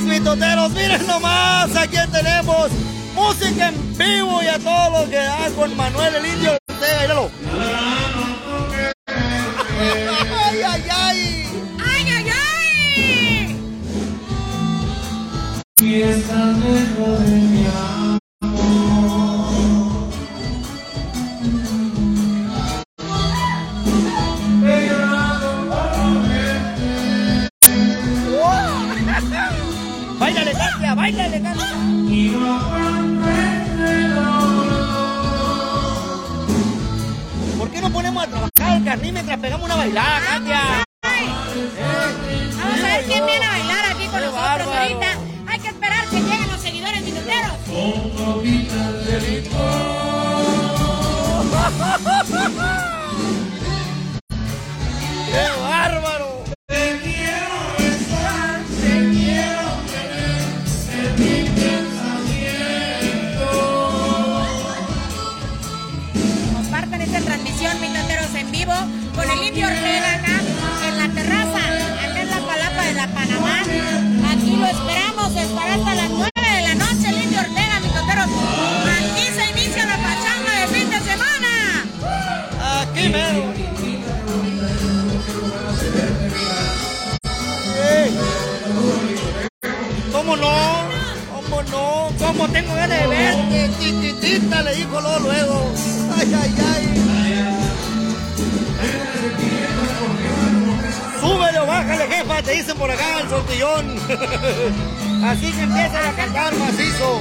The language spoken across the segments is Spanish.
más, mitoteros. Miren nomás, aquí tenemos música en vivo y a todo lo que da con Manuel el Indio Ortega. Míralo. ¡Ay, ay, ay! ¡Ay, ay, ay! Y estás dentro de carnil mientras pegamos una bailada, Katia? Vamos a ver quién viene a bailar aquí con Qué nosotros bárbaro. ahorita. Hay que esperar que lleguen los seguidores minuteros. Con copitas de licor. ¿Cómo no? ¿Cómo no? ¿Cómo tengo ganas de verte? Tititita le dijo luego, luego. Ay, ay, ay. Súbele o bájale, jefa, te dicen por acá el sortillón. Así que empiezan a cantar macizo.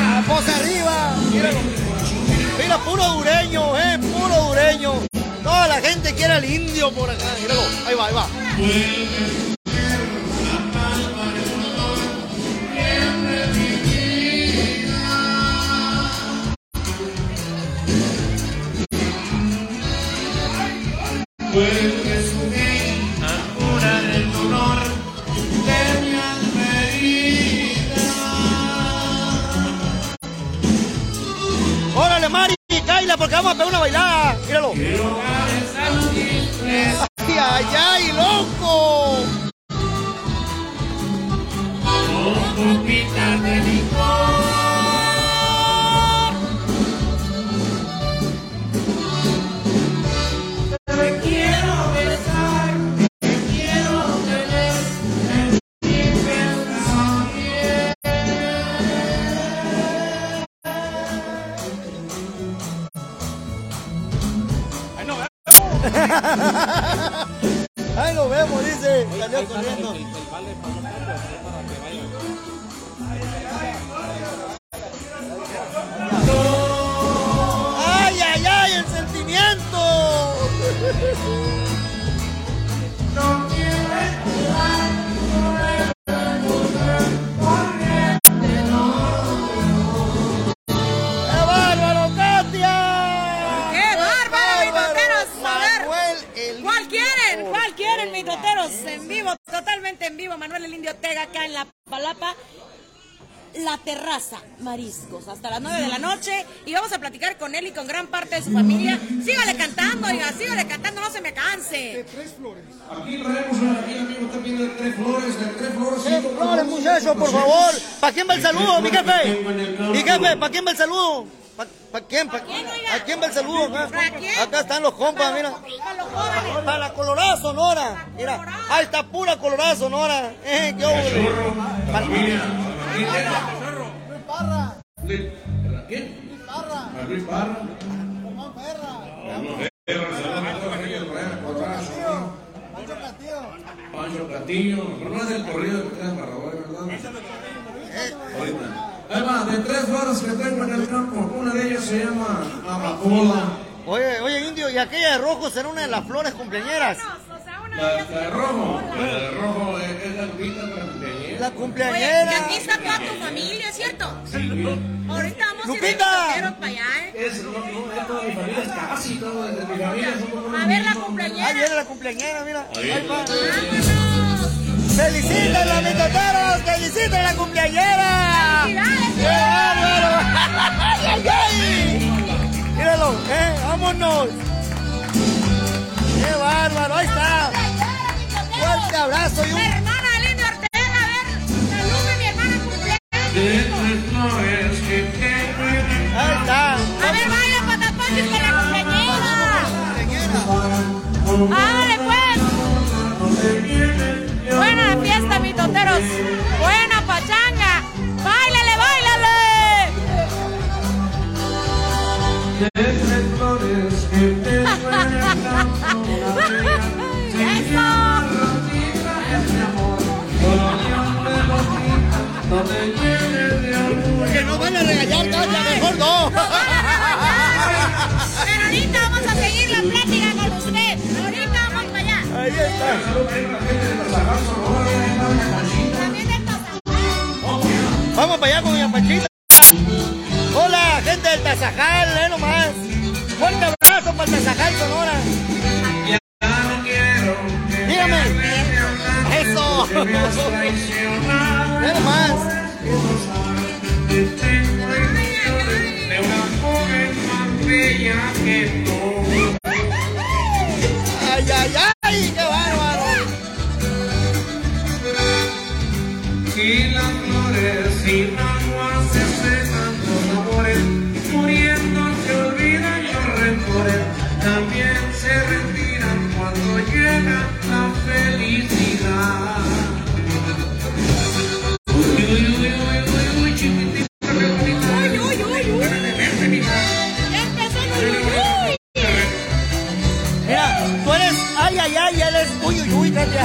A voz arriba. Míralo. Mira, puro dureño, eh, puro dureño. Toda la gente quiere al indio por acá. Míralo, ahí va, ahí va. when mitoteros? En vivo, totalmente en vivo. Manuel el Indio Ortega acá en la palapa. La terraza, mariscos, hasta las 9 de la noche. Y vamos a platicar con él y con gran parte de su familia. Sígale cantando, oiga, sígale cantando, no se me canse. Aquí traemos aquí amigo está pidiendo tres flores, de tres flores. Eh, flores, muchachos, por favor. ¿Para quién va el saludo, mi jefe? Mi jefe, ¿para quién va el saludo? ¿Para quién? ¿Para quién, oiga? ¿A quién va el saludo? acá? ¿Para quién? Acá están los compas, mira. Para la Colorada Sonora. Mira, ahí está pura Colorada Sonora. Eh, qué hombre. Para- ¿Quién? A Luis Parra. Juan Ferra. Pancho Castillo. Pero no es del corrido de ¿verdad? Ahorita. Ahí va, de tres flores que tengo en el campo, una de ellas se llama Amapola. Oye, oye, indio, ¿y aquella de rojo será una de las flores cumpleañeras? La, de la ellas- de rojo, la de rojo es, es la cumpleañero. La Oye, cumpleañera. y aquí está toda tu familia, ¿cierto? Ahorita vamos Lupita. a ir para allá, ¿eh? Es, no, no, es toda mi familia, es casi toda de mi familia. Somos A ver la mismos. Ahí cumpleañera. viene la cumpleañera, mira. Ahí va. ¡Feliciten los mitoteros! ¡Feliciten la cumpleañera! ¡Felicidades! ¡Qué bárbaro! ¡Ay, ay, míralo ¡Eh! ¡Vámonos! ¡Qué bárbaro! ¡Ahí está! ¡Fuerte abrazo! Y un... Hermana Elena Ortega, a ver, saluda mi hermana cumpleaños. Ahí está. A ver, baila patapaches con la cumpleañera. ¡Ándale, pues! Buena pachanga. ¡Báilale, báilale! Que no van a regañar, Tania, mejor no. Pero ahorita vamos a seguir la plática con usted. Ahorita vamos para allá. Ahí está. Vamos para allá con mi Panchita. Hola, gente del Tazajal, eh nomás. Fuerte abrazo para el Tazajal, Sonora. Dígame. Eso. Eh nomás. De una joven más bella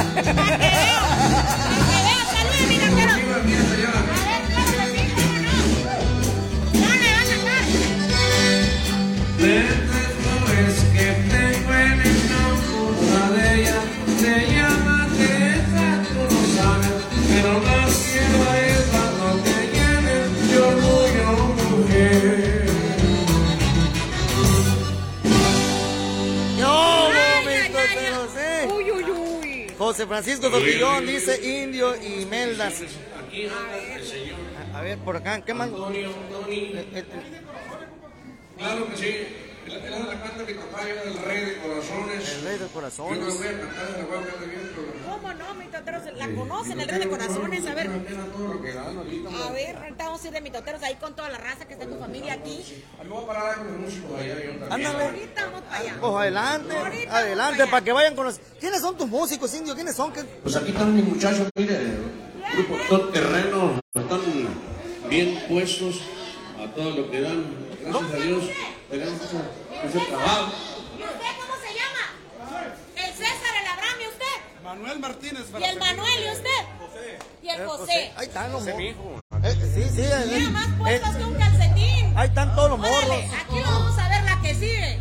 Yeah. José Francisco Tortillón dice indio y Meldas. A ver, por acá, ¿qué más? Antonio Toni. Eh, eh, Claro que sí, la canta mi papá, yo era el rey de corazones. El rey de Yo no la corazones. voy a cantar, la voy a cantar bien, pero... ¿Cómo no, mitoteros? La conocen, el rey de corazones. A ver, a ver, ahorita vamos a ir de mitoteros ahí con toda la raza que está en tu familia aquí. Me voy a parar con los músicos allá. Ándale. Ahorita vamos para allá. Pues adelante, Ahorita adelante, para que vayan con los... ¿Quiénes son tus músicos, indio? ¿Quiénes son? ¿Qué- Pues aquí están mis muchachos, mire, grupo todo terreno, están bien puestos a todo lo que dan. Gracias a Dios tenemos ese, ese trabajo. ¿Y usted cómo se llama? El César, el Abraham, ¿y usted? Manuel Martínez. ¿Y el Manuel, y usted? Y el Eh, José. José. Ahí están los morros. Eh, sí, sí. eh, Mira, más puestos eh, que un calcetín. ahí están todos los morros. aquí vamos a ver la que sigue.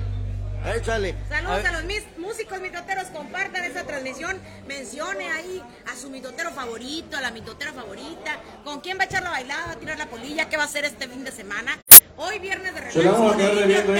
Échale. Saludos a los mis músicos mitoteros, compartan esta transmisión, mencione ahí a su mitotero favorito, a la mitotera favorita, con quién va a echar la bailada, va a tirar la polilla, qué va a hacer este fin de semana. Hoy viernes de Se la vamos a quedar debiendo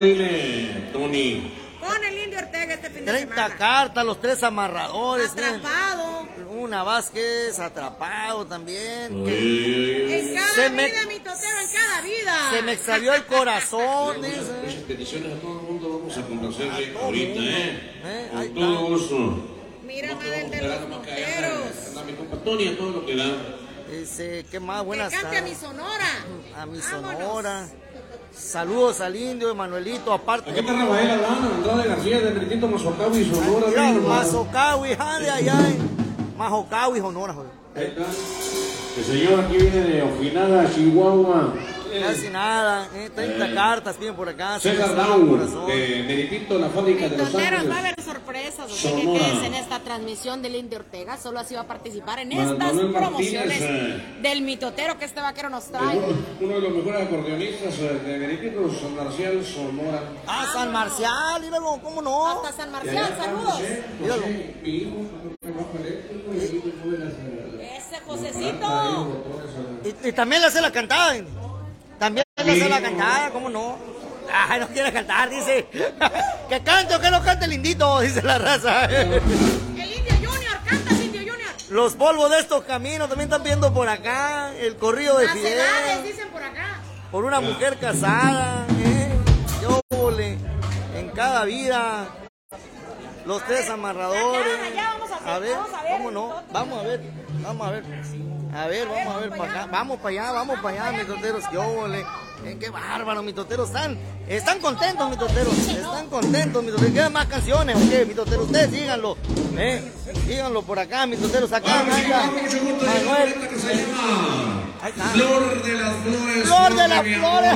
dile, Tony. Con el Indio Ortega este fin de 30 semana. cartas, los tres amarradores. ¿eh? Atrapado. Una Vázquez, atrapado también. En cada Se me- vida, mitotero, en cada vida. se me extravió el corazón, dice. Muchas peticiones a todo el mundo vamos a complacerle todo ahorita, mundo. ¿eh? Eh, Con todo gusto. Mira, madre de a los anda mi compa Tony a todo lo que da. Dice, qué más Que buenas cante a mi Sonora. A mi Vámonos. Sonora. Saludos al indio, Emanuelito, aparte. Aquí está Rafael Alana, Andrade García, de Britito Mazocawi, Sonora. Mira. Mazocawi, ay, ay, ay. Mazocawi, Sonora, joder. Ahí está. El señor aquí viene de Ojinaga, Chihuahua. Casi nada, eh, 30 cartas tienen por acá. se César Down, corazón. de Meritito, la fábrica de Los Ángeles. Sorpresas, así que quédense en esta transmisión del Indio Ortega. Solo así va a participar en Manuel estas Martínez, promociones eh. del mitotero que este vaquero nos trae. Uno, uno de los mejores acordeonistas eh, de Meritito, San Marcial, Sonora. Ah, San Marcial, míralo, ¿cómo no? Hasta San Marcial, saludos. Míralo. Las, eh, Ese Josecito. Y, y también le hace la cantada. También le hace la cantada, ¿cómo no? Ay, no quiere cantar, dice. que cante o que no cante el indito, dice la raza. El Indio Junior, cantas Indio Junior. Los polvos de estos caminos también están viendo por acá. El corrido de Las edades, Fidel. dicen por acá. Por una mujer casada. ¿eh? Yo vole. En cada vida. Los tres amarradores. Ya, ya, vamos a hacer, A ver, vamos a ver, ¿cómo no? Vamos a ver, vamos a ver. A ver, vamos a ver para acá. Vamos para allá, vamos para allá, mis tonteros. Yo vole. Eh, qué bárbaro, mis toteros. Están, están contentos, mis toteros. Están contentos, mis toteros. ¿Quedan más canciones o qué, mis toteros? Ustedes díganlo. Eh, díganlo por acá, mis toteros. Acá, acá. Manuel. Flor de las flores. Flor de las flores.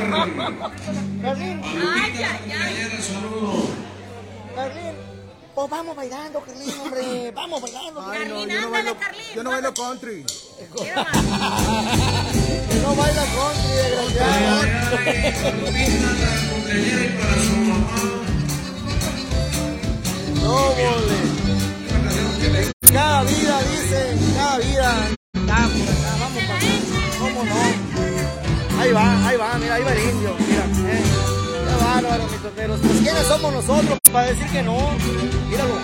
Carlín, Ay, ay, ay. Pues vamos bailando, Carlín, hombre. Vamos bailando. Carlín, ándale, Carlín. yo no bailo country. Que no baila country, desgraciado. Para. No, mole. Una canción que le Cada vida, dice, cada vida. Vamos, vamos, papá. ¿Cómo no? Ahí va, ahí va, mira, ahí va el indio. Mira, eh. Qué bárbaro, mis toteros. Pues, ¿quiénes somos nosotros para decir que no? Míralo.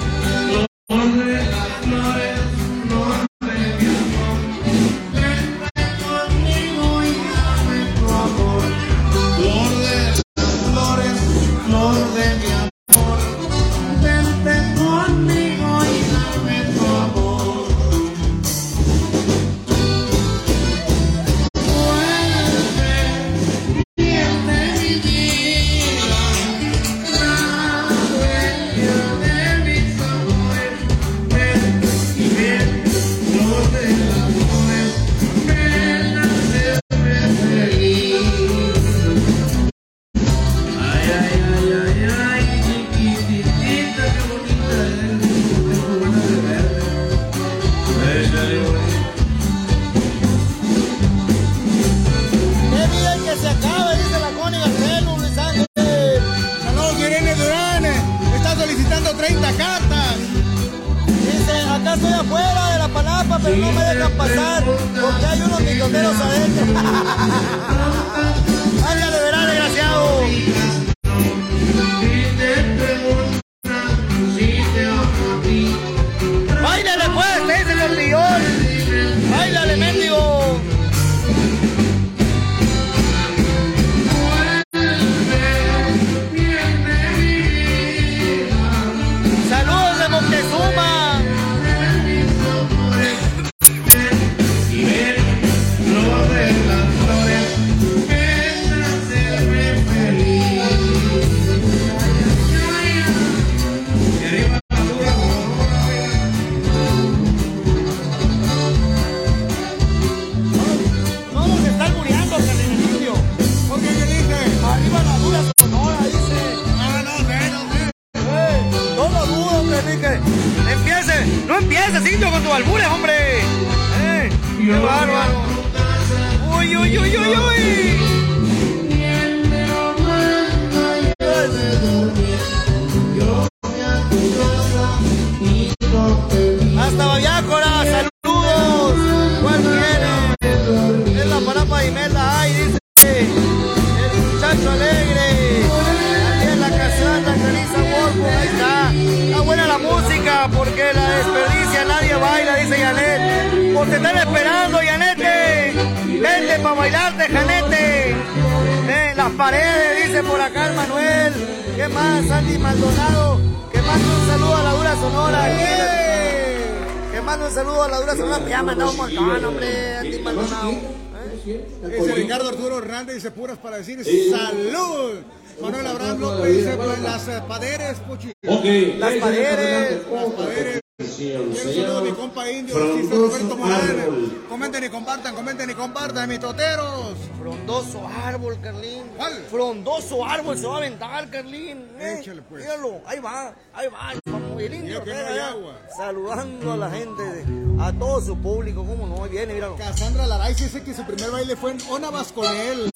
Comenten y compartan, mis toteros. Frondoso árbol, Carlín. ¿Cuál? Frondoso árbol se va a aventar, Carlín. ¿eh? Échale, pues. Míralo, ahí va, ahí va. El indio que no hay agua. Saludando a la gente, de- a todo su público. ¿Cómo no? Viene, míralo. Cassandra Laray dice que su primer baile fue en Onabas con él.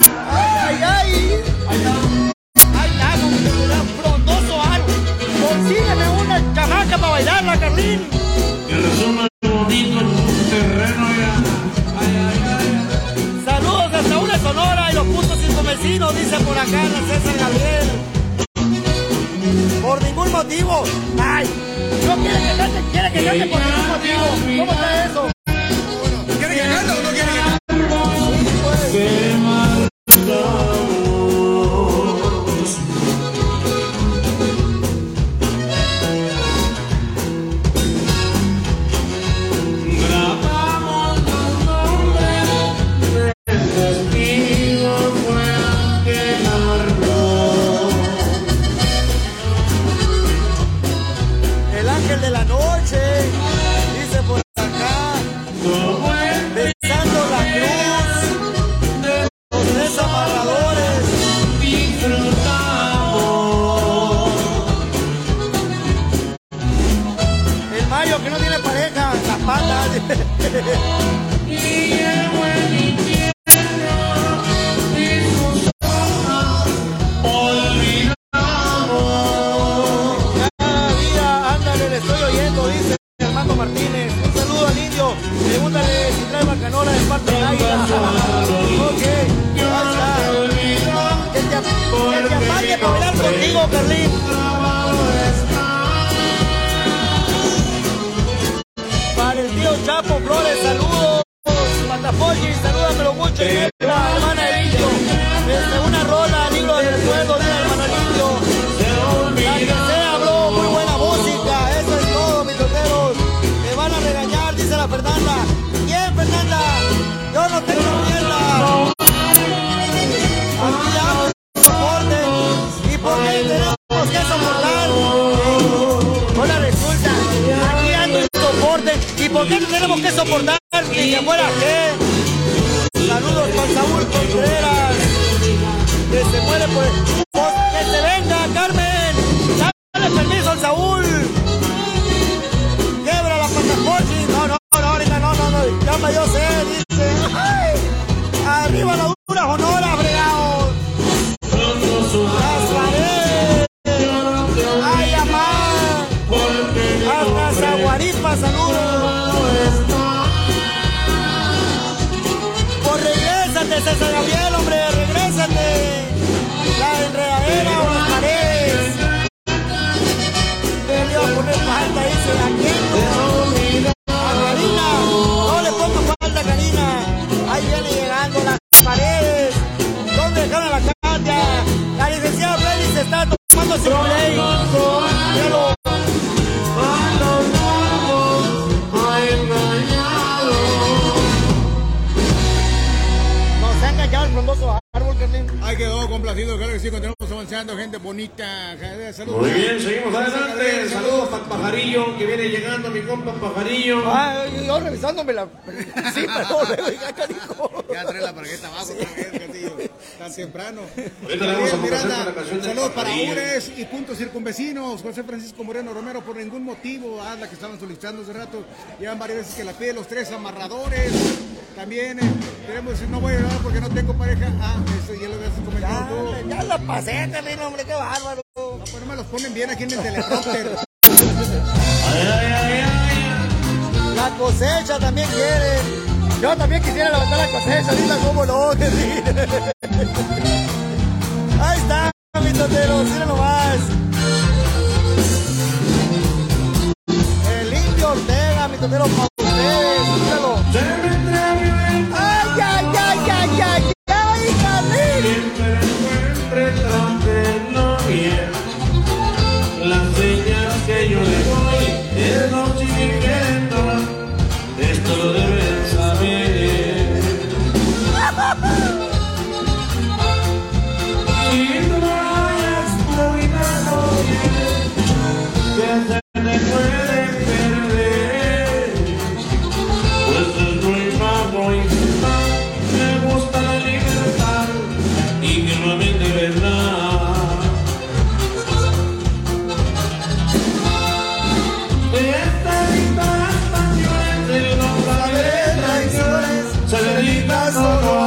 ¡Ay, ay, ay! Será frondoso árbol. Consígueme una chamaca para bailarla, Carlín. Por ningún motivo. Ay, no quiere que cante, quiere que cante por ningún motivo. ¿Cómo está eso? Eva Canola de parte de Águila. ok, yo ahí está. Que te, que te apague para bailar contigo, Carlín. Para el tío Chapo Flores, saludos. Matafolli, salúdamelo mucho. Eh, eh. Qué tenemos que soportar y que fuera qué? Saludos con Saúl Contreras. Que se muere por... El... ¡Que se venga, Carmen! ¡Dale permiso al Saúl! Stronej. complacidos, claro que sí, continuamos avanzando, gente bonita. Saludos. Muy bien, seguimos adelante. Saludos para Pajarillo, que viene llegando mi compa Pajarillo. Ah, yo, revisándome la. Sí, pero ya. Ya trae la parqueta abajo, sí. tan temprano. Saludos para Ures y puntos circunvecinos. José Francisco Moreno Romero, por ningún motivo, ah, la que estaban solicitando hace rato. Llevan varias veces que la pide los tres amarradores. También eh, tenemos, no voy a llevar porque no tengo pareja. Ah, eso ya lo habías comentado ya la pasé, este también, hombre, qué bárbaro. No, pues no me los ponen bien aquí en el teleprompter. ay, ay, ay, ay. La cosecha también quiere. Yo también quisiera levantar la cosecha, dila cómo no, que. Ahí está, mi totero, mira nomás. El indio Ortega, mi totero eyes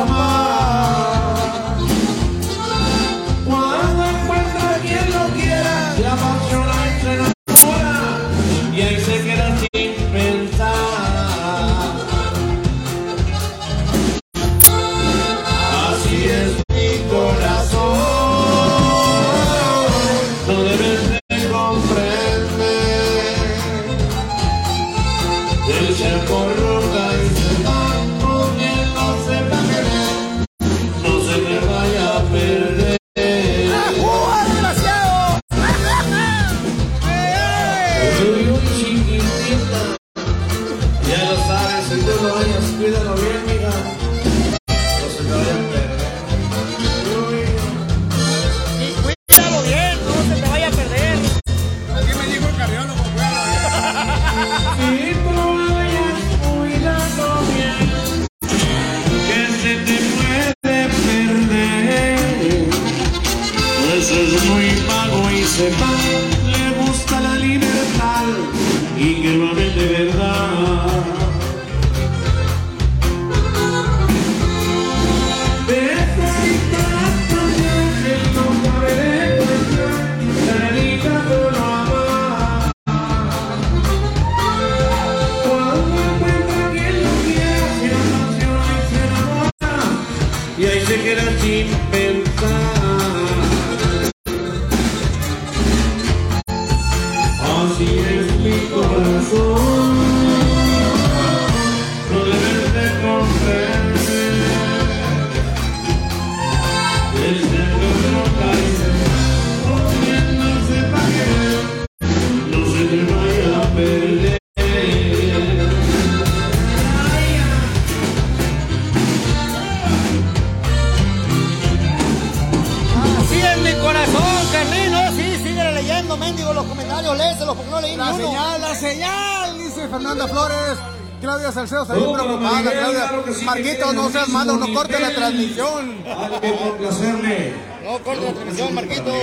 Marquito, no seas malo, no corte la transmisión. Complacerle. No, corta la transmisión, Marquito.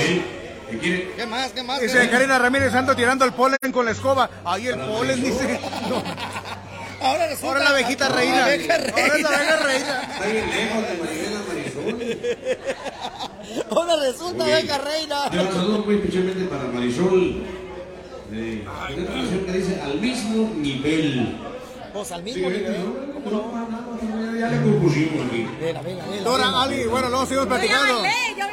¿Qué más? ¿Qué más? Dice Karina Ramírez, ando tirando el polen con la escoba. Ahí el polen, dice. No, Ahora resulta. ahora la abejita reina. La abeja Ahora es la abeja reina. Está bien lejos de Marisol. Ahora resulta abeja reina. Y un saludo muy especialmente para Marisol. De una canción que dice al mismo nivel. Pues al Sí, mismo nivel. ¿Cómo no? Ya le compusimos aquí. Vela, vela. Dora, Ali, bueno, luego seguimos platicando.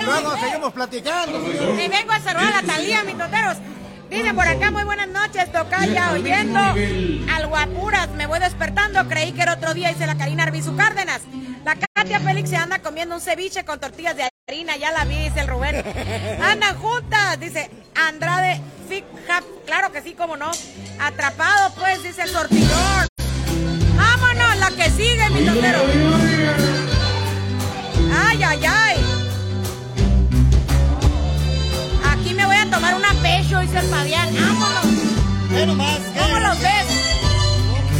Luego seguimos platicando. Y vengo a saludar a la Talía, mis toteros. Dice por acá, muy buenas noches, Tocaya, oyendo al Guapuras. Me voy despertando, creí que era otro día, dice la Karina Arbizu Cárdenas. La Katia Félix se anda comiendo un ceviche con tortillas de harina, ya la vi, dice el Rubén. Andan juntas, dice Andrade Fic Hap. Claro que sí, cómo no. Atrapado, pues, dice el sortidor. La que sigue, mi totero. Ay, ay, ay. Aquí me voy a tomar una pecho, dice el Fabián. Vámonos. Ve. ¿Cómo los ves?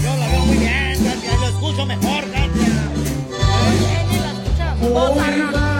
Yo la veo muy bien, Katia. Lo escucho mejor, Katia. Ni la escucha.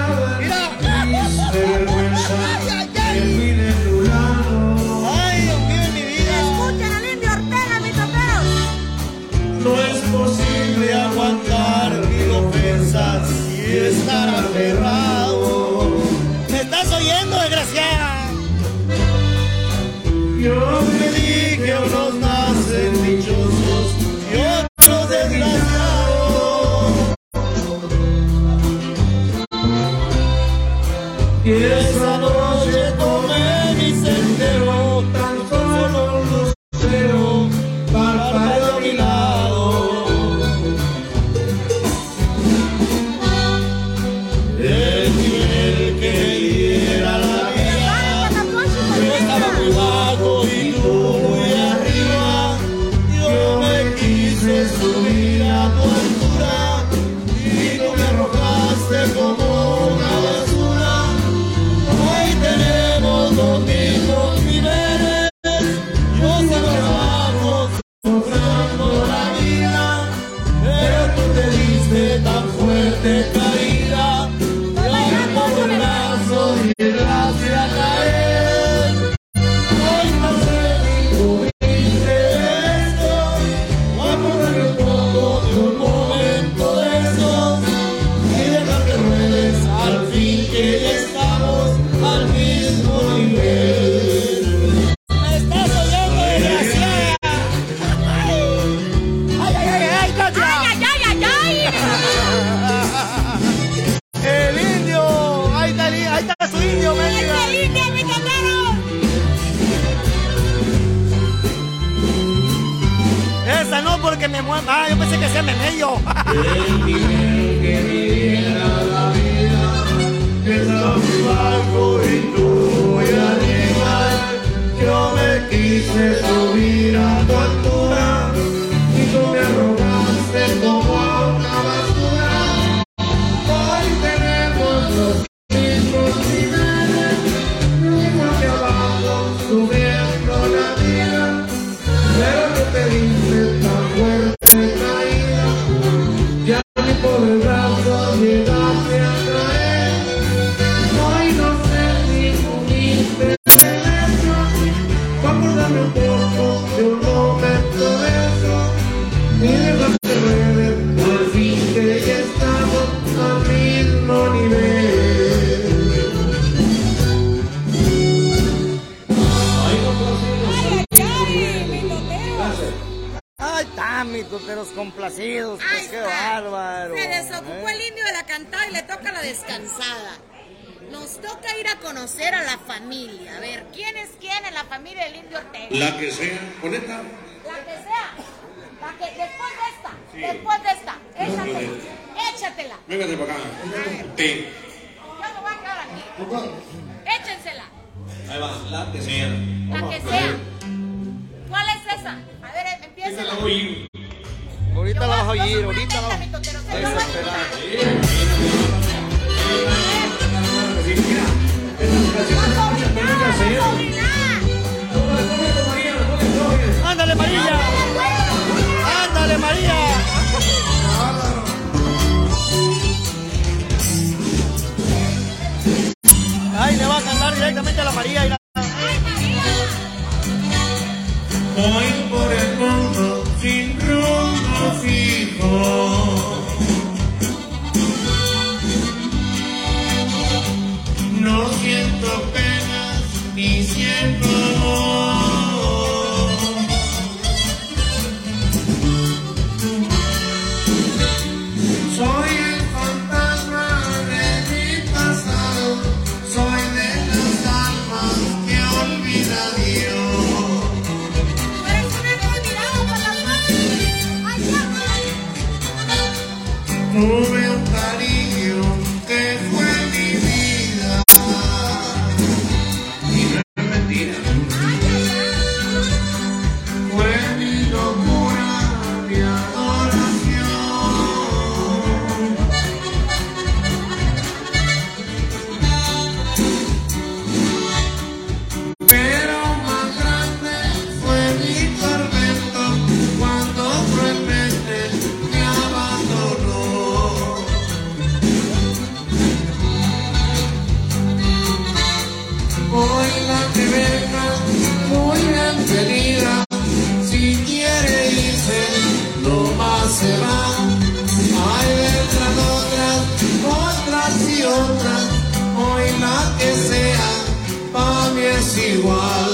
Me. Ah, yo pensé que sea memello. El nivel que viviera la vida. Estaba muy bajo y Échensela. Ahí va. La que sea. La que sea. ¿Cuál es esa? A ver, Esa empieza. la voy a ir. Ahorita la vas a oír, ahorita la vas esta pa' mí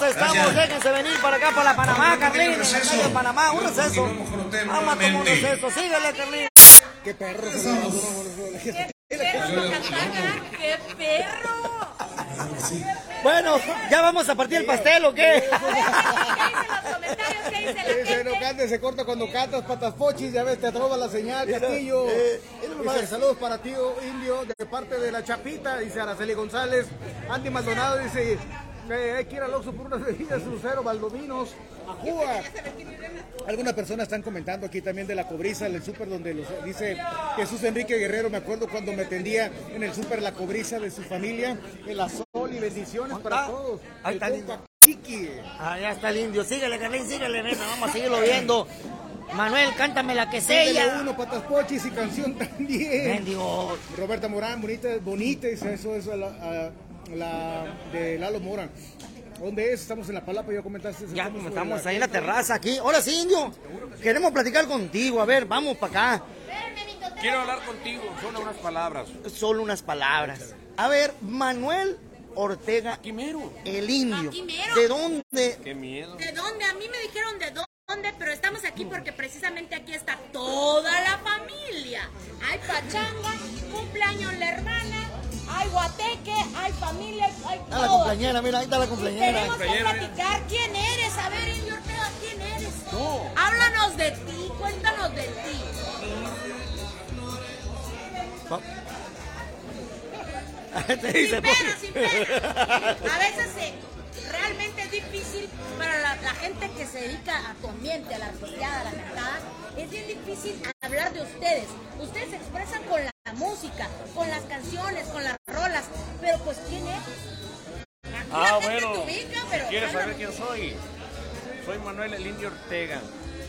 estamos. Gracias. Déjense venir para acá, para la Panamá, Carlín. Un receso. En medio de Panamá, un receso. Vamos a tomar un receso. Síguele, Carlín. Qué perro. ¡Qué perro! Bueno, ¿ya vamos a partir el pastel o qué? ¿Qué dicen los comentarios? ¿Qué dice la Dice, no cantes, se corta cuando cantas, patas pochis, ya ves, te atroba la señal, Castillo. eh, nomás. Dice, saludos para ti, oh, Indio, de parte de la Chapita, dice Araceli González. Andy Maldonado dice, eh, hay que ir al Oxxo por unas bebidas, Lucero, Valdominos, Ajúa. Algunas personas están comentando aquí también de la cobriza en el súper donde los, dice Jesús Enrique Guerrero, me acuerdo cuando me atendía en el súper la cobriza de su familia, el azul y bendiciones para Ah, todos. ahí El está lindo. Chiqui. Allá está el indio. Síguele, Carlín, síguele, nena. Vamos a seguirlo viendo. Manuel, cántame la que sea. uno, patas pochis y canción también. Mendigo. Roberta Morán, bonita, bonita, dice eso es la, a- la de Lalo Morán. ¿Dónde es? Estamos en la palapa, ya comentaste. Ya sobre estamos ahí en la terraza aquí. Ahora sí, indio. Queremos platicar contigo. A ver, vamos para acá. Quiero hablar contigo, son unas palabras. Solo unas palabras. A ver, Manuel Ortega, Quimero. el indio. Mero. ¿De dónde? Qué miedo. ¿De dónde? A mí me dijeron de dónde, pero estamos aquí porque precisamente aquí está toda la familia. Hay pachanga, cumpleaños la hermana, hay guateque, hay familia, hay Ah, la todo. cumpleañera, mira, ahí está la Y cumpleañera. tenemos que Cumpleañera, mira. platicar quién eres. A ver, Indio Ortega, ¿quién eres? Tú. Háblanos de ti, cuéntanos de ti. Te dice, sin pena, sin pena. A veces eh, realmente es difícil para la, la gente que se dedica a tu ambiente, a la artisteada, a la cantada, es bien difícil hablar de ustedes. Ustedes se expresan con la música, con las canciones, con las rolas, pero pues ¿quién es? Aquí la Ah, bueno. ubica, pero ¿Quieres saber quién soy? Soy Manuel el Indio Ortega.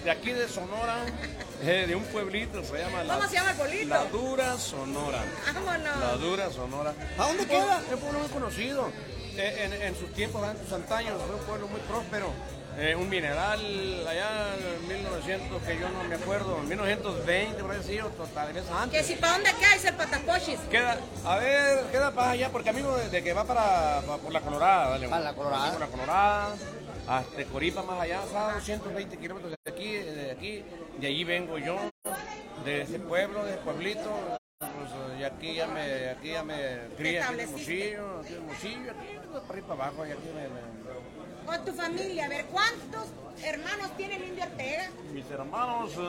De aquí de Sonora, eh, de un pueblito, se llama La, ¿Cómo se llama el pueblito? La Dura Sonora. La Vámonos. Dura Sonora. ¿A dónde queda? Es un pueblo muy conocido. Eh, en, en sus tiempos, en sus antaños, fue un pueblo muy próspero. Eh, un mineral allá en 1900, que yo no me acuerdo, en 1920, por sí, o total, vez antes. Que si para dónde queda ese patacochis. Queda, a ver, queda para allá, porque amigo de, de que va para, para- por la Colorada, dale. Para la Colorada. Por la Colorada, hasta Coripa más allá, a 220 kilómetros de aquí, de aquí, de allí vengo yo, de ese pueblo, de ese pueblito, pues, y aquí ya me, aquí ya me crié aquí en. Hermosillo, aquí en Hermosillo, aquí para arriba para abajo, y aquí me- me- Con tu familia, a ver, ¿cuántos hermanos tiene el Indio Ortega? mis hermanos eh,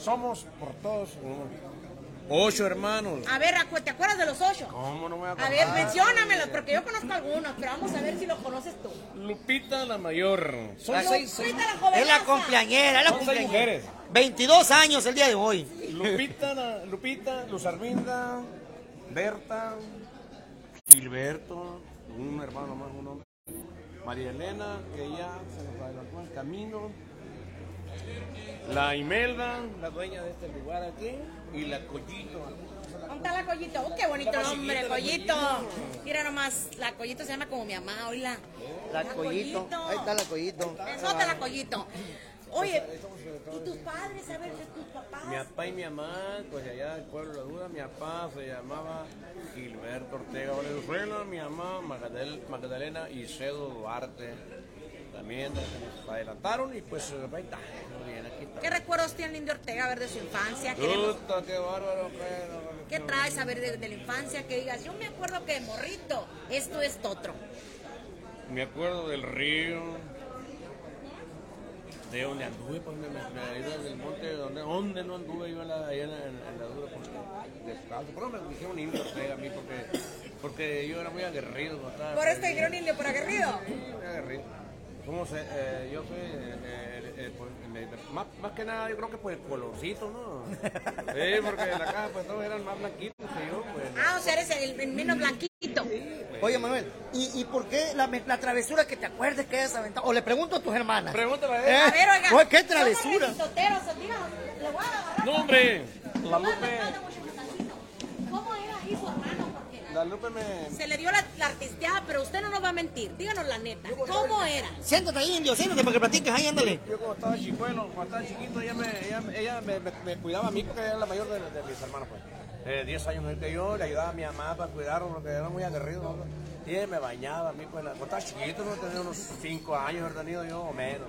somos por todos uno. ocho hermanos. A ver, ¿te acuerdas de los ocho? ¿Cómo no me voy a ver, menciónamelos, porque yo conozco algunos, pero vamos a ver si los conoces tú. Lupita la mayor. Son La seis, Lupita la jovenaza. Es la cumpleañera, es la cumpleañera. mujeres. 22 años el día de hoy. Lupita, la- Lupita, Luz Arminda, Berta, Gilberto, un hermano más, un hombre. María Elena, que ya se nos adelantó el camino. La Imelda, la dueña de este lugar aquí. Y la Collito. ¿Dónde está la Collito? ¡Uh, qué bonito nombre, Collito! Mira nomás, la Collito se llama como mi mamá, oíla. La collito. Ahí está la collito. Besota la Collito. Oye, ¿y tus padres? A ver, tus papás. Mi papá y mi mamá, pues allá del pueblo de la duda, mi papá se llamaba Gilberto Ortega Valenzuela, mi mamá Magdalena, Magdalena Icedo Duarte. También nos adelantaron y pues ahí está, bien, aquí está. ¿Qué recuerdos tiene el Indio Ortega, a ver, de su infancia? Queremos- qué bárbaro, pero- ¿Qué traes a ver de, de la infancia? Que digas, yo me acuerdo que de morrito, esto es totro. Me acuerdo del río, de donde anduve, pues me, me, del monte, donde, donde no anduve yo en la, allá en, la- en la dura, porque descalzo. Pero me dijeron indio a mí, porque, porque yo era muy aguerrido. estaba Por esto pequeño. dijeron Indio por aguerrido. Muy aguerrido. Somos, eh, eh, yo soy, eh, eh, pues, me- más, más que nada, yo creo que por el colorcito, ¿no? Sí, porque en la casa, pues todos eran más blanquitos que yo, pues. Ah, o sea, eres el, el menos blanquito. Oye, Manuel, ¿y, y por qué la, la travesura que te acuerdes que hayas aventado? O le pregunto a tus hermanas. Pregúntale a ¿Eh? ver, oiga. Oye, ¿Qué somos travesura? felicitoteros, díganos, le voy a agarrar. No, hombre, la Lupe, ¿Cómo era ahí su hermano? Porque la Lupe me, se le dio la, la artisteada, pero usted no nos va a mentir. Díganos la neta. ¿Cómo era? Siéntate ahí, indio, siéntate para que platiques ahí, ándale. Yo cuando estaba chicuelo, cuando estaba chiquito, ella me, ella, me- ella me, me- me cuidaba a mí porque ella era la mayor de, de mis hermanos, pues. Eh, 10 años mayor que yo, le ayudaba a mi mamá para cuidarlo porque era muy aguerrido. ¿no? Y ella me bañaba a mí, pues, la- cuando estaba chiquito, no tenía unos 5 años, haber tenido yo o menos.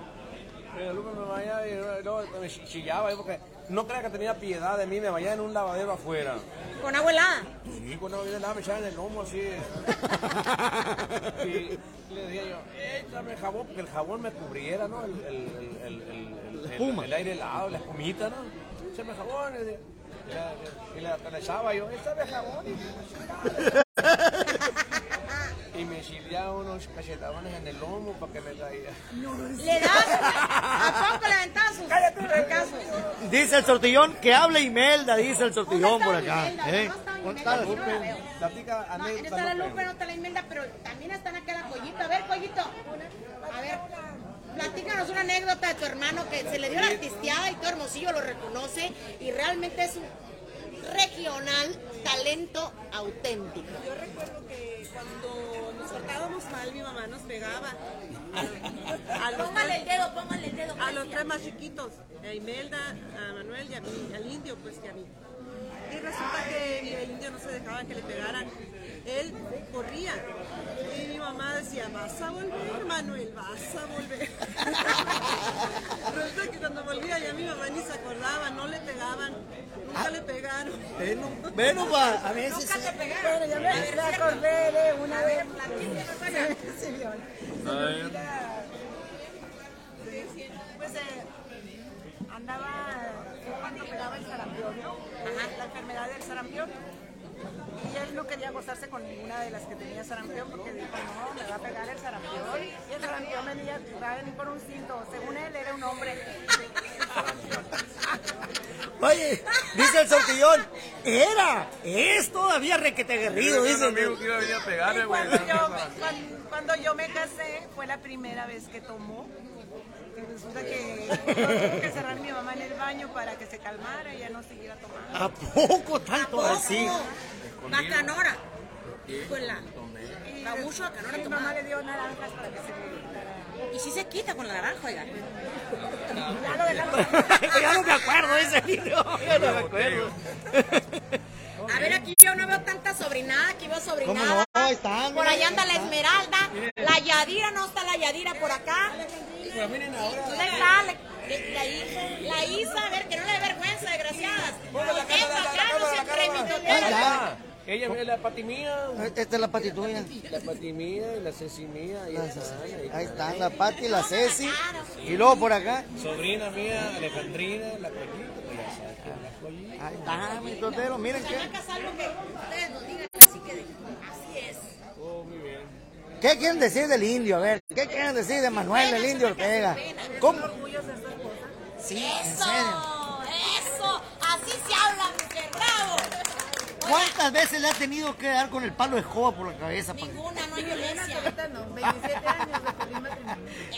Eh, luego me bañaba y luego me chillaba yo porque no creía que tenía piedad de mí, me bañaba en un lavadero afuera. Con agua helada. Sí, cuando me me echaba en el lomo así. y le decía yo, échame jabón, porque el jabón me cubriera, ¿no? El, el, el, el, el, el- el aire helado, la espumita, ¿no? Échame jabón. Y, le- y le, le echaba yo, échame jabón. Y, chillaba unos cachetadones en el lomo para que me caía. Le das. ¿A poco le aventaba sus fracasos? Dice el sortillón que hable Imelda, dice el sortillón ¿Dónde por acá. Imelda? ¿eh? No está ¿Dónde está? la veo. Platica No, está la Lupe. Lupe, no está la Imelda, pero también están acá la Collito. A ver, Collito. A ver, platícanos una anécdota de tu hermano que se le dio la artisteada y todo Hermosillo lo reconoce y realmente es un regional talento auténtico. Yo recuerdo que cuando nos portábamos mal, mi mamá nos pegaba. A los, Póngale el dedo, póngale el dedo. a los tres más chiquitos, a Imelda, a Manuel y a mí, al indio, pues que a mí. Y resulta que el indio no se dejaba que le pegaran. Él corría. Y mi mamá decía, vas a volver, Manuel, vas a volver. resulta que cuando volvía ya mi mamá ni se acordaba, no le pegaban. Nunca le pegaron. Pa, a veces. Nunca te pegaron. Bueno, ya me, A ver, me cierto. acordé de una vez. A ver. Pues eh, andaba cuando pegaba el sarampión, ¿no? La enfermedad del sarampión. Y él no quería gozarse con ninguna de las que tenía sarampión porque dijo, no, me va a pegar el sarampión. Y el sarampión venía, va a venir con un cinto. Según él, era un hombre. Oye, dice el sortillón, era, es todavía requete guerrido, dice. amigo que iba a venir a pegarle, güey. cuando yo, cuando, cuando yo me casé, fue la primera vez que tomó. Y resulta que tuve que cerrar a mi mamá en el baño para que se calmara y ya no siguiera tomando. ¿A poco tanto así? Bacanora. Híjola. Y Da mucho bacanora mi mamá le dio naranjas para que se. Y si se quita con la naranja, oiga. Ya ya no me acuerdo de ese video, ya no me acuerdo. A ver, aquí yo no veo tanta sobrinada, aquí veo sobrinada. ¿Cómo no? Están, Por allá anda la. Esmeralda, la Yadira, no está la Yadira por acá. ¿Dónde está? La, la, Isa- la Isa, a ver, que no le dé vergüenza, desgraciadas. Venga acá, no se Ahí. Ella es la pati mía, Esta es la Pati tuya. la pati mía y la ceci mía. Ahí están, ahí Ahí están la Pati, la Ceci. Y luego por acá. Sobrina mía, Alejandrina, la Coyita, pues. Ahí está, mi totero. Miren que así es. Oh, muy bien. ¿Qué quieren decir del indio? A ver, ¿qué quieren decir de Manuel, el indio Ortega? ¿Cómo? Sí, en Eso, serio. eso, así se habla, mi bravo. ¿Cuántas veces le ha tenido que dar con el palo de escoba por la cabeza? Ninguna, no hay violencia. No, 27 años de matrimonio.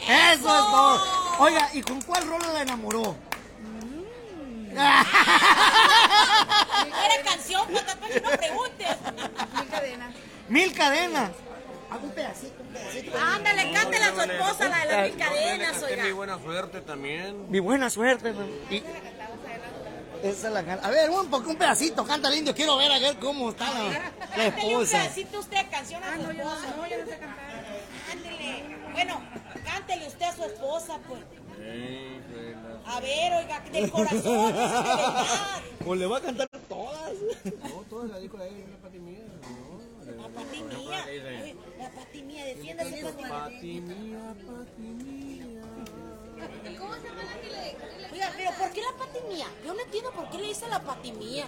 Eso es todo. Oiga, ¿y con cuál rola la enamoró? Era canción, papá, no preguntes. Mi cadena. Mil cadenas. Hago un pedacito, un pedacito. Ándale, cántale a su esposa la de las mil cadenas, Tengo mi oiga. buena suerte también. Mi buena suerte. Y- Esa es la gana. A ver, un, un pedacito, canta el indio. Quiero ver a ver cómo está la, la Cántale un esposa. pedacito usted de canción a su esposa. No, yo no sé cantar. Ándele. Bueno, cántele usted a su esposa, pues. A ver, oiga, del corazón, de verdad. O le va a cantar todas. No, todas la dijo a ella, la pati mía. La pati mía. Oye, La pati mía, defiéndase, pati mía. Pati mía, pati mía. Oiga, pero ¿por qué la pati mía? Yo no entiendo por qué le dice la pati mía.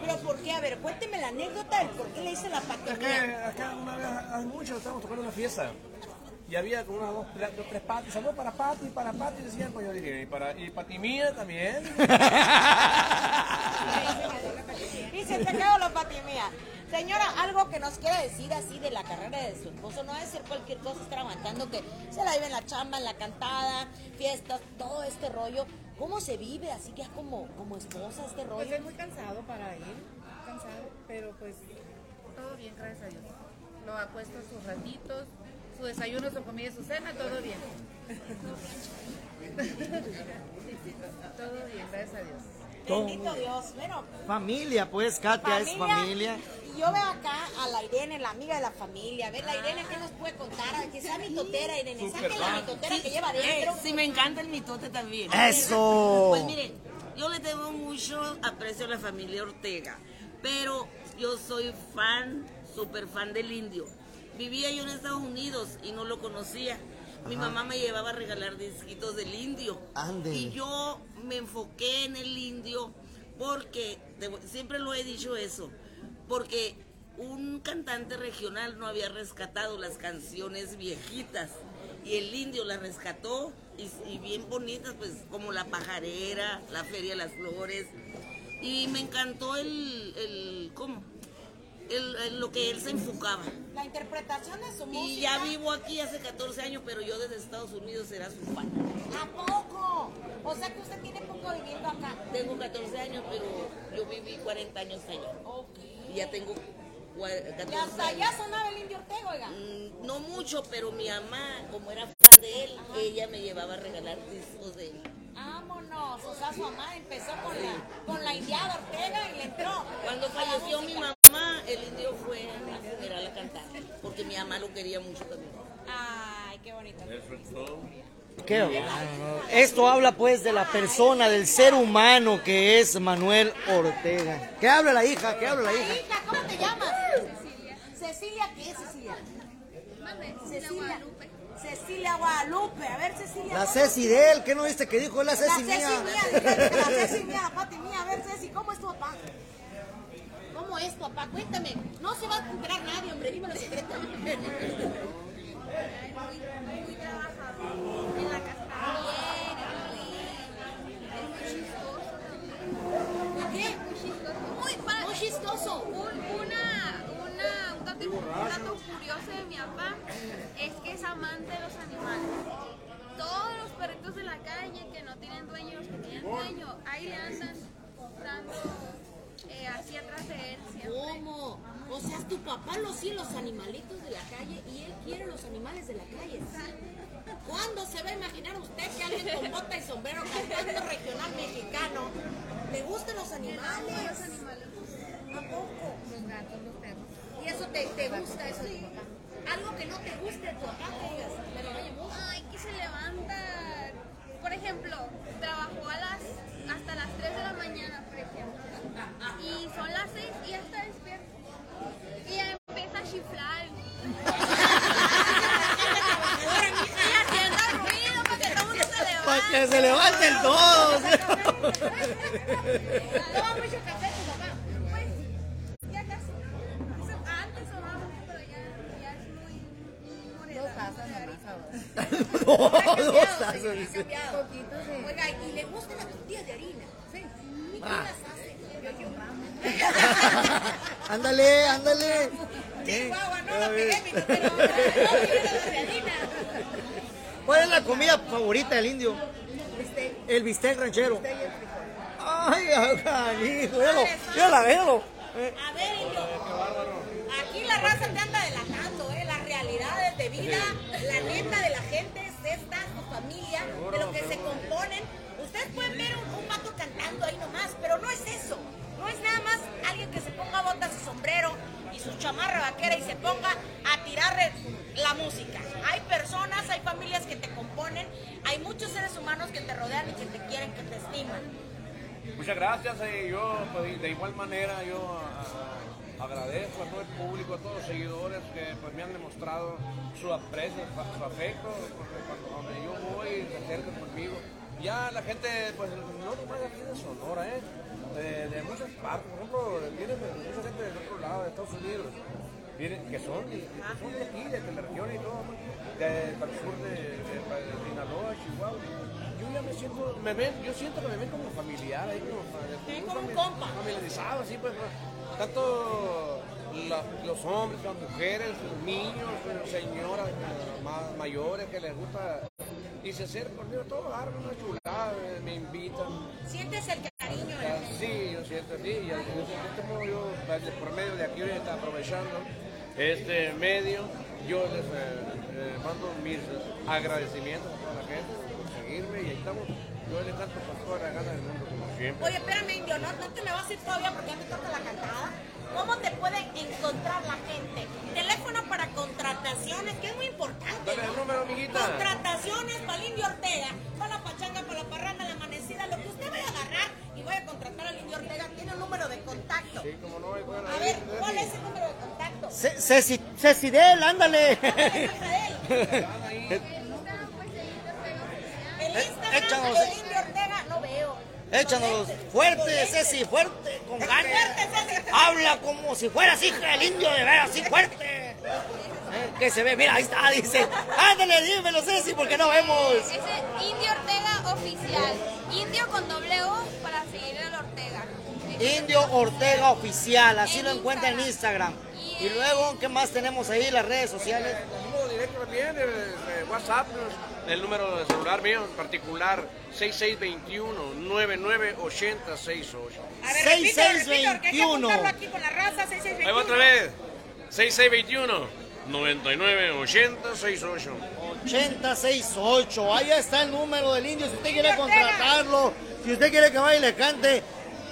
Pero ¿por qué? A ver, cuénteme la anécdota del por qué le dice la pati Es que mía. acá una vez, hace mucho, estábamos tocando una fiesta. Y había como unas dos, tres, dos, tres patis. Saludos para Pati, para Pati, decían. Pues yo dije, y para y Pati mía también. Y se te quedó la pati mía. Señora, algo que nos quiera decir así de la carrera de su esposo, no debe ser cualquier cosa estar aguantando que se la vive en la chamba, en la cantada, fiestas, todo este rollo. ¿Cómo se vive así que es como, como esposa este Pues rollo? es muy cansado para él, cansado, pero pues todo bien, gracias a Dios. Lo ha puesto sus ratitos, su desayuno, su comida y su cena, todo bien. todo bien, gracias a Dios. Bendito Dios. Bueno, Familia, pues, Katia es familia. Yo veo acá a la Irene, la amiga de la familia. A ver, la Irene, ¿qué nos puede contar? Que sea mitotera, Irene. Sáquenle la mitotera que lleva dentro. Sí, me encanta el mitote también. ¡Eso! Pues miren, yo le tengo mucho aprecio a la familia Ortega, pero yo soy fan, súper fan del indio. Vivía yo en Estados Unidos y no lo conocía. Mi mamá me llevaba a regalar disquitos del indio. Ande. Y yo me enfoqué en el indio porque, siempre lo he dicho eso, porque un cantante regional no había rescatado las canciones viejitas y el indio las rescató y, y bien bonitas, pues como La Pajarera, La Feria de las Flores. Y me encantó el, el ¿cómo? El- el- lo que él se enfocaba. La interpretación de su música. Y ya vivo aquí hace 14 años, pero yo desde Estados Unidos era su fan. ¿A poco? O sea que usted tiene poco viviendo acá. Tengo 14 años, pero yo viví 40 años allá. Ok. Ya tengo cua- 14 Y hasta allá sonaba el indio Ortega, oiga. Mm, No mucho, pero mi mamá, como era fan de él, ella me llevaba a regalar discos de él. Vámonos. O sea, su mamá empezó con la, con la indiada Ortega y le entró. Cuando falleció mi mamá, el indio fue a funeral a cantar, porque mi mamá lo quería mucho también. Ay, qué bonito. Qué bárbaro. Esto habla pues de la persona, del ser humano que es Manuel Ortega. ¿Qué habla la hija? ¿Qué habla la hija? Hija, ¿cómo te llamas? Cecilia. ¿Cecilia qué, Cecilia? Cecilia. Cecilia Guadalupe. A ver, Cecilia. La ¿cómo- Ceci de él, ¿qué no viste que dijo? Es la La Ceci Ceci mía. mía, fíjate, la Ceci mía, la Pati mía. A ver, Ceci, ¿cómo es tu papá? ¿Cómo es tu papá? Cuéntame. No se va a enterar nadie, hombre. Dímelo secreto. muy trabajador en la casa también, es muy chistoso ¿Qué? muy chistoso muy, Muy chistoso. un, una, una, un, dato, un dato curioso de mi papá es que es amante de los animales todos los perritos de la calle que no tienen dueño los que tienen dueño ahí le andan dando eh, así atrás de él siempre ¿Cómo? O sea, tu papá los sí los animalitos de la calle y él quiere los animales de la calle. ¿Cuándo se va a imaginar usted que alguien con bota y sombrero cantando regional mexicano le gustan los animales? los animales ¿A poco? Los gatos, los perros. ¿Y eso te, te gusta eso de tu papá? Algo que no te guste de tu papá, que digas, me lo oye. Ay, que se levanta. Por ejemplo, trabajó a las, hasta las 3 de la mañana, por ejemplo. Y son las 6 y ya está despierto. Y ya empieza a chiflar. y haciendo ruido para que todo el mundo se levante. Para que se levanten todos. Toma mucho café No, dos cambiado, cambiado. Poquito, sí. Oiga, ¿y le gustan las tortillas de harina? Sí. ¿Y quién Ah. las hace? Yo, yo. Ándale, ándale. Chihuahua, no la pegué, mi no, de harina. ¿Cuál es la comida favorita del indio? Bistec. El bistec ranchero. Bistec el. Ay, hijo, míralo, mírala, míralo. Eh, A ver, indio. Aquí la raza te anda delatando, ¿eh? De vida, la neta de la gente es esta, su familia, de lo que se componen. Ustedes pueden ver un, un vato cantando ahí nomás, pero no es eso. No es nada más alguien que se ponga botas y sombrero y su chamarra vaquera y se ponga a tirar la música. Hay personas, hay familias que te componen, hay muchos seres humanos que te rodean y que te quieren, que te estiman. Muchas gracias. eh, yo, pues, de igual manera, yo ah, agradezco a todo el público, a todos los seguidores que pues, me han demostrado su aprecio, su, afecto, porque cuando donde yo voy, se acercan conmigo. Ya la gente, pues, no nomás de aquí de Sonora, ¿eh? De, de muchas partes, por ejemplo, vienen de- mucha gente del otro lado, de Estados Unidos, vienen, que son, que son de aquí, de la región y todo, de, para el sur de, de- Sinaloa, Chihuahua yo ya me siento, me ven, yo siento que me ven como familiar, ahí como, Sí, como como un fami- compa. familiarizado, así pues. Tanto la- los hombres, las mujeres, los niños, señoras más mayores que les gusta y se acercan conmigo, todos agarran una chulada, me, invitan. Sientes el cariño. Ah, Sí, yo siento así, y este yo, por medio de aquí ahorita aprovechando este medio, yo les eh, eh, mando mis agradecimientos a toda la gente por seguirme y ahí estamos. Yo les canto con toda la gana del mundo, siempre. Oye, espérame, indio, no, no te me vas a ir todavía porque ya me toca la cantada. ¿Cómo te puede encontrar la gente? Teléfono para contrataciones, que es muy importante. Dale el ¿no? número, amiguita. Contrataciones para el Indio Ortega, para la pachanga, para la parranda, la amanecida, lo que usted vaya a agarrar y vaya a contratar al Indio Ortega, tiene un número de contacto. Sí, como no, bueno, A ver, ¿cuál es el número de contacto? Ce- Ceci, Ceci de él, ándale. Están ahí. El Eh, Instagram, el Indio Ortega, no veo. Échanos fuerte, Ceci, fuerte, con ganas. Habla como si fueras hija del indio, de veras, así fuerte. Eh, Que se ve, mira, ahí está, dice. Ándale, dímelo, Ceci, porque no vemos. Ese Indio Ortega oficial. Indio con doble O para seguir al Ortega. Indio Ortega Oficial, así En lo encuentra en Instagram. Y luego, ¿qué más tenemos ahí? Las redes sociales. El número directo también, el, el WhatsApp, el número de celular mío en particular, 6621-998068. A ver, repítelo, repítelo, porque hay que 6621. apuntarlo aquí con la raza, Ahí 6621. va otra vez, 6621-998068. 8068, ahí está el número del indio. Si usted quiere contratarlo, si usted quiere que vaya y le cante,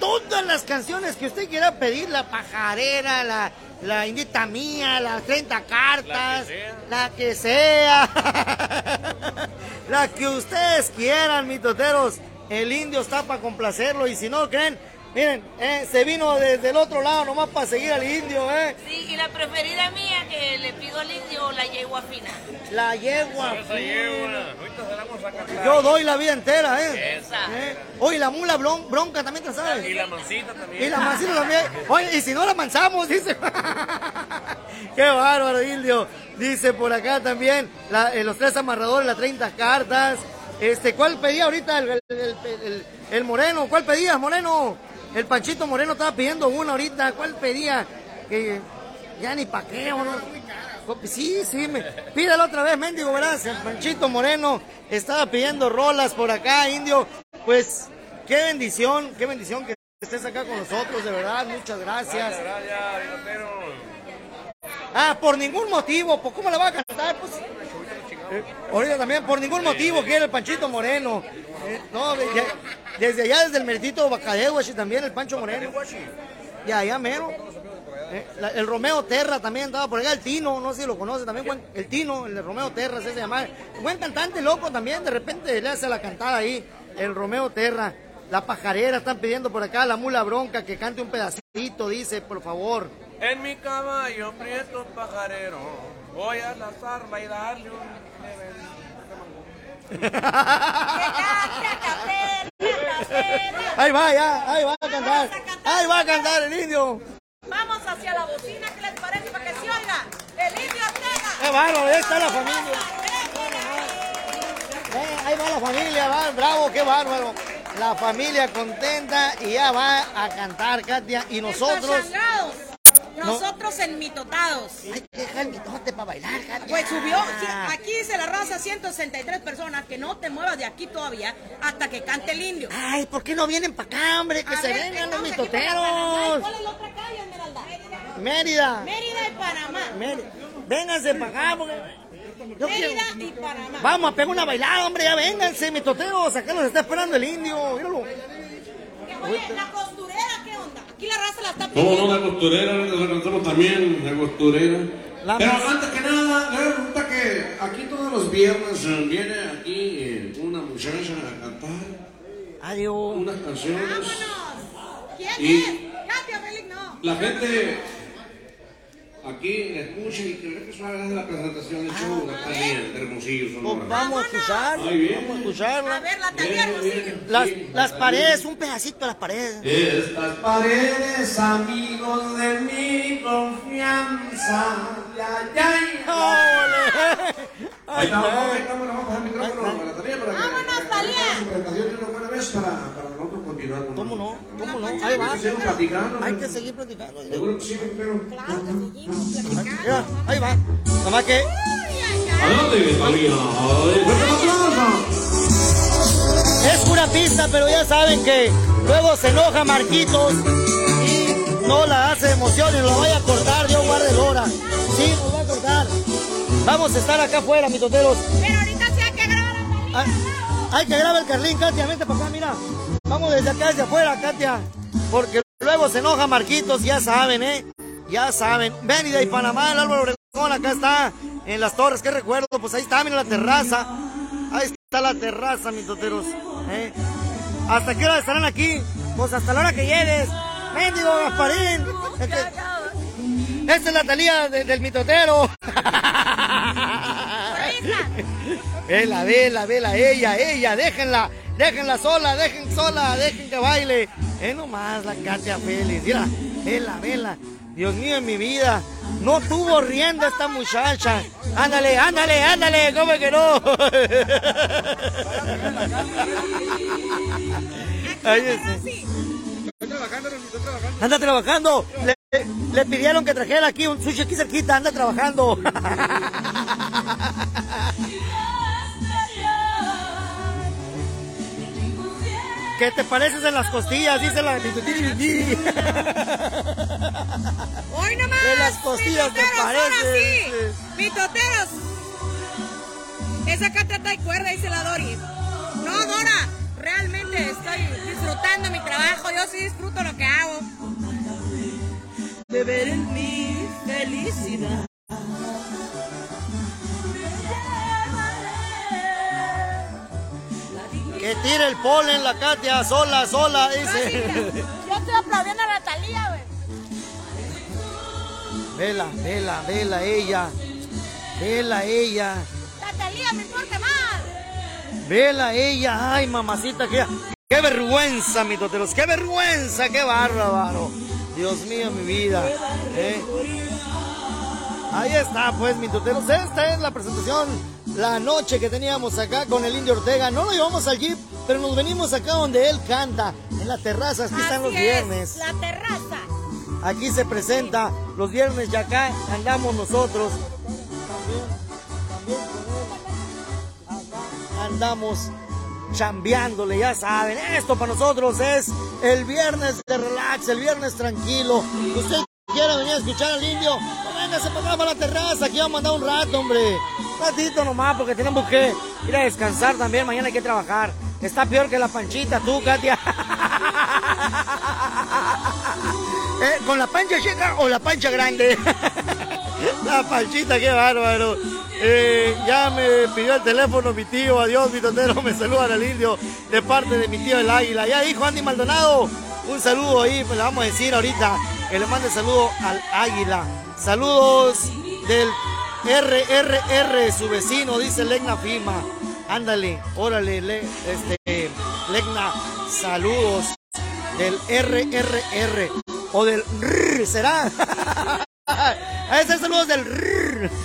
todas las canciones que usted quiera pedir, la pajarera, la, la indita mía, las 30 cartas, la que sea, la que ustedes quieran, mitoteros. El indio está para complacerlo y si no creen, miren, eh, se vino desde el otro lado nomás para seguir al indio, ¿eh? Sí, y la preferida mía que le pido al indio, la yegua fina. La yegua. Esa yegua. Ahorita se la vamos a cantar. Yo doy la vida entera, ¿eh? Esa. ¿Eh? Oye, la mula blon- bronca también te sabes. Y la mancita también. Y la mancita también. Oye, y si no la manchamos, dice. Qué bárbaro, Indio. Dice por acá también la- eh, los tres amarradores, las 30 cartas. Este, ¿cuál pedía ahorita el, el- el- el- el moreno? ¿Cuál pedías, moreno? El Panchito Moreno estaba pidiendo una ahorita. ¿Cuál pedía? Que ya ni pa' qué, ¿o no? Sí, sí, me, pídelo otra vez, mendigo, verás. El Panchito Moreno estaba pidiendo rolas por acá, indio. Pues, qué bendición, qué bendición que estés acá con nosotros, de verdad. Muchas gracias. Ah, por ningún motivo, ¿por cómo la va a cantar? Pues, ahorita también, por ningún motivo quiere el Panchito Moreno. Eh, no, ya- desde allá, desde el meritito Bacadehuachi también, el Pancho Moreno. Ya, allá mero. Eh, la- el Romeo Terra también estaba por allá, el Tino, no sé si lo conoce también, buen- el Tino, el de Romeo Terra, se llama. Buen cantante, loco también, de repente le hace la cantada ahí, el Romeo Terra. La pajarera están pidiendo por acá, la mula bronca, que cante un pedacito, dice, por favor. En mi caballo prieto pajarero, voy a lanzarla y darle un... Ahí va, ya, ahí va a cantar. Ahí va a cantar el indio. Vamos hacia la bocina, ¿qué les parece para que se oiga? El indio Ortega. Qué bárbaro, ahí está la familia. Eh, ahí va la familia, va, bravo, qué bárbaro. La familia contenta y ya va a cantar, Katia. Y nosotros. Pachangados. No. Nosotros enmitotados. Hay que dejar el mitote para bailar, Katia. Pues subió, aquí dice la raza 163 personas, que no te muevas de aquí todavía hasta que cante el indio. Ay, ¿por qué no vienen para acá, hombre? Que A se ver, vengan los mitoteros. ¿Cuál es la otra calle, Esmeralda? Mérida. Mérida y Panamá. Mérida. Vénganse para acá, porque. Yo quiero- Mérida y Panamá. Vamos a pegar una bailada, hombre, ya vénganse, mitoteros. Acá nos está esperando el indio. Míralo. Oye, la costurera, ¿qué onda? Aquí la raza la está ¿Cómo pidiendo. no? La costurera, cantamos también, la costurera. La Pero mas- antes que nada, le resulta que aquí todos los viernes eh, viene aquí eh, una muchacha a cantar Adiós. unas canciones. ¿Quién Y- es? Katia Félix, no. La gente aquí escucha y creo que eso es la presentación del show de Natalia Hermosillo. Pues Sonora. vamos a escuchar, Muy bien. vamos a escucharla. A ver, la Talía Hermosillo. Las, Sí, las paredes, un pedacito de las paredes. Estas paredes, amigos de mi confianza. Ya, ya, ¡Ole! Ahí Ay, está, vamos, ay. ahí vamos a pasar el micrófono para la Talía para que Vámonos, Talía. su presentación de una buena vez para, para continuar con ¿Cómo no? ¿Cómo no? Ahí va. Hay que seguir platicando. Hay que seguir platicando. Seguro que sí, pero... Mira, ahí va. Nomás que Adelante, Talía. ¡Fuerte el aplauso! es pura pista, pero ya saben que luego se enoja Marquitos y no la hace emoción y lo vaya a cortar. Dios guarde el hora. Sí, nos va a cortar. Vamos a estar acá afuera, mitoteros. Pero ahorita sí hay que grabar a Talía. Hay, que grabar el Carlín, Katia, vente para acá, mira. Vamos desde acá, desde afuera, Katia. Porque luego se enoja Marquitos, ya saben, ¿eh? Ya saben. Mérida y Panamá, el Álvaro Obregón, acá está. En las torres, qué recuerdo. Pues ahí está, mira la terraza. Ahí está la terraza, mis toteros. ¿eh? ¿Hasta qué hora estarán aquí? Pues hasta la hora que llegues. Mendigo Gasparín. Este- Esta es la talía de- del mitotero. Vela, vela, vela, ella, ella, déjenla, déjenla sola, dejen sola, dejen que baile. Es nomás la Katia Félix, mira, vela, vela. Dios mío, en mi vida, no tuvo rienda esta muchacha. Ándale, ándale, ándale, ¿cómo que no? Ahí está. Anda trabajando. Le, le pidieron que trajera aquí un sushi aquí cerquita, anda trabajando. ¿Qué te pareces en las costillas? Dice la Hoy nomás. De las costillas te pareces. sí. Mitoteros. Esa acá trata de cuerda, dice la Dori. No, Dora. Realmente estoy disfrutando mi trabajo. yo sí disfruto lo que hago. de ver en mi felicidad. Que tire el polen la Katia, sola, sola, dice. Yo estoy aplaudiendo a Natalia, güey. Vela, vela, vela ella. Vela ella. Natalia, me importa más. Vela ella. Ay, mamacita, qué, qué vergüenza, mis toteros. Qué vergüenza, qué bárbaro. Dios mío, mi vida. ¿eh? Ahí está, pues, mis toteros. Esta es la presentación, la noche que teníamos acá con el Indio Ortega. No lo llevamos al Jeep, pero nos venimos acá donde él canta, en la terraza. Aquí están los Así es, viernes. La terraza. Aquí se presenta los viernes y acá andamos nosotros. Andamos chambeándole, ya saben. Esto para nosotros es el viernes de relax, el viernes tranquilo. Usted quiere venir a escuchar al indio, véngase para para la terraza. Aquí vamos a andar un rato, hombre. Un ratito nomás, porque tenemos que ir a descansar también. Mañana hay que trabajar. Está peor que la panchita, tú, Katia. Eh, ¿Con la pancha chica o la pancha grande? la panchita, qué bárbaro. Eh, ya me pidió el teléfono mi tío, adiós, mi totero, me saludan al indio de parte de mi tío el águila. Ya dijo Andy Maldonado, un saludo ahí, pues le vamos a decir ahorita que le mande saludo al águila. Saludos del RRR, su vecino, dice Legna Fima. Ándale, órale, le- este, Legna, saludos del RRR o del RR, ¿será? Ese saludos del RR.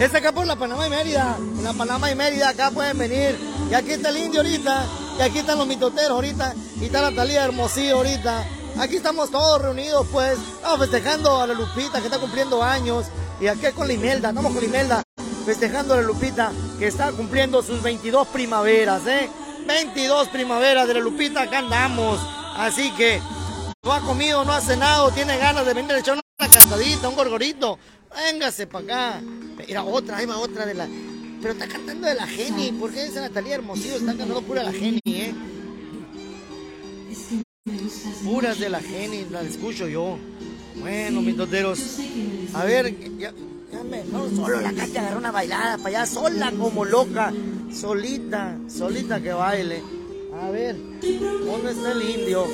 Es acá por la Panamá y Mérida. En la Panamá y Mérida acá pueden venir. Y aquí está el indio ahorita. Y aquí están los mitoteros ahorita. Y está la Talía Hermosillo ahorita. Aquí estamos todos reunidos pues. Estamos festejando a la Lupita que está cumpliendo años. Y aquí con la Imelda. Estamos con la Imelda festejando a la Lupita que está cumpliendo sus 22 primaveras, ¿eh? 22 primaveras de la Lupita, acá andamos. Así que no ha comido, no ha cenado, tiene ganas de venir a echar una cantadita, un gorgorito. Véngase para acá. Mira, otra, ahí va otra de la. Pero está cantando de la Geni. ¿Por qué esa Natalia Hermosillo está cantando pura la Geni, eh? Puras de la Geni, la escucho yo. Bueno, mis toteros. A ver, ya, ya me. No, solo la Katia agarró una bailada para allá, sola como loca. Solita, solita que baile. A ver, ¿dónde está el indio?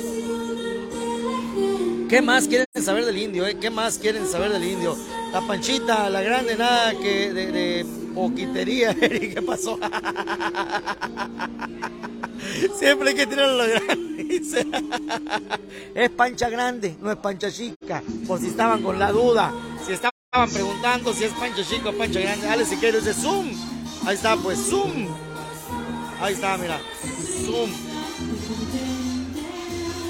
¿Qué más quieren saber del indio? Eh? ¿Qué más quieren saber del indio? La panchita, la grande, nada que de, de poquitería. Eri, ¿Qué pasó? Siempre hay que tirar la grande. es pancha grande, no es pancha chica. Por si estaban con la duda. Si estaban preguntando si es pancha chica o pancha grande. Dale si quieres de zoom. Ahí está, pues zoom. Ahí está, mira. Zoom.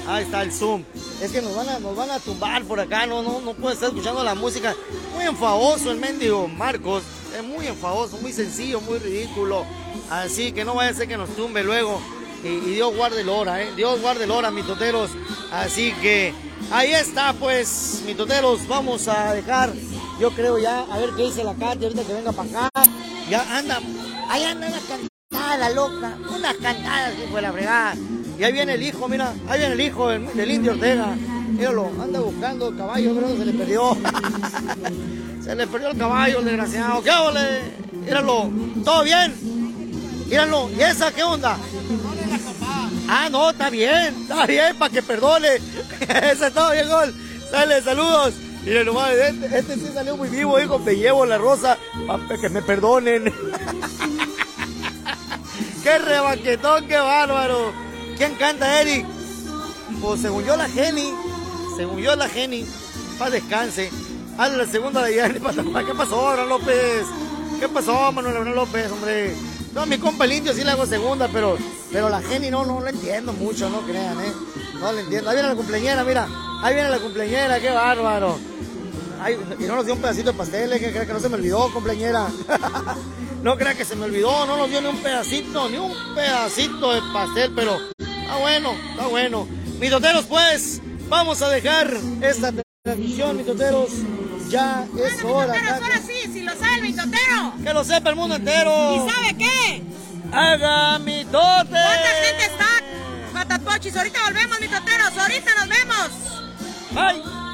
Ahí está el zoom. Es que nos van a, nos van a tumbar por acá, no, no, no puede estar escuchando la música. Muy enfadoso el mendigo Marcos. Es muy enfadoso, muy sencillo, muy ridículo. Así que no vaya a ser que nos tumbe luego. Y, Dios guarde el hora, ¿eh? Dios guarde el hora, mis toteros. Así que ahí está, pues, mis toteros. Vamos a dejar, yo creo ya, a ver qué dice la Katia ahorita que venga para acá. Ya anda, ahí anda una cantada la loca, unas cantadas que fue la fregada. Y ahí viene el hijo, mira, ahí viene el hijo del, indio Ortega. Míralo, anda buscando el caballo, que se le perdió. se le perdió el caballo, el desgraciado. ¿Qué ole? Míralo, ¿todo bien? Míralo, ¿y esa qué onda? Ah, no, está bien, está bien, para que perdone. Ese está bien, gol. Dale, saludos. Miren nomás, este, este sí salió muy vivo, hijo, me llevo la rosa para que me perdonen. ¡Qué rebaquetón, qué bárbaro! ¿Quién canta, Eric? Pues según yo la Geni, según yo la Geni, para descanse. Hazle la segunda de Patapá. ¿Qué pasó, Abraham López? ¿Qué pasó, Manuel Abraham López, hombre? No, mi compa el sí le hago segunda, pero, pero la Geni no, no la entiendo mucho, no crean, ¿eh? No la entiendo. Ahí viene la cumpleañera, mira. Ahí viene la cumpleañera, qué bárbaro. Ay, y no nos dio un pedacito de pastel, ¿eh? que cree que no se me olvidó, cumpleañera. no crea que se me olvidó, no nos dio ni un pedacito, ni un pedacito de pastel, pero Está bueno, está bueno. Mitoteros, pues, vamos a dejar esta transmisión, mitoteros. Ya ah, es bueno, hora. Mitoteros, ahora sí, si lo sabe el mitotero. Que lo sepa el mundo entero. ¿Y sabe qué? Haga mitote. ¿Cuánta gente está? Matapochis, ahorita volvemos, mitoteros. Ahorita nos vemos. Bye.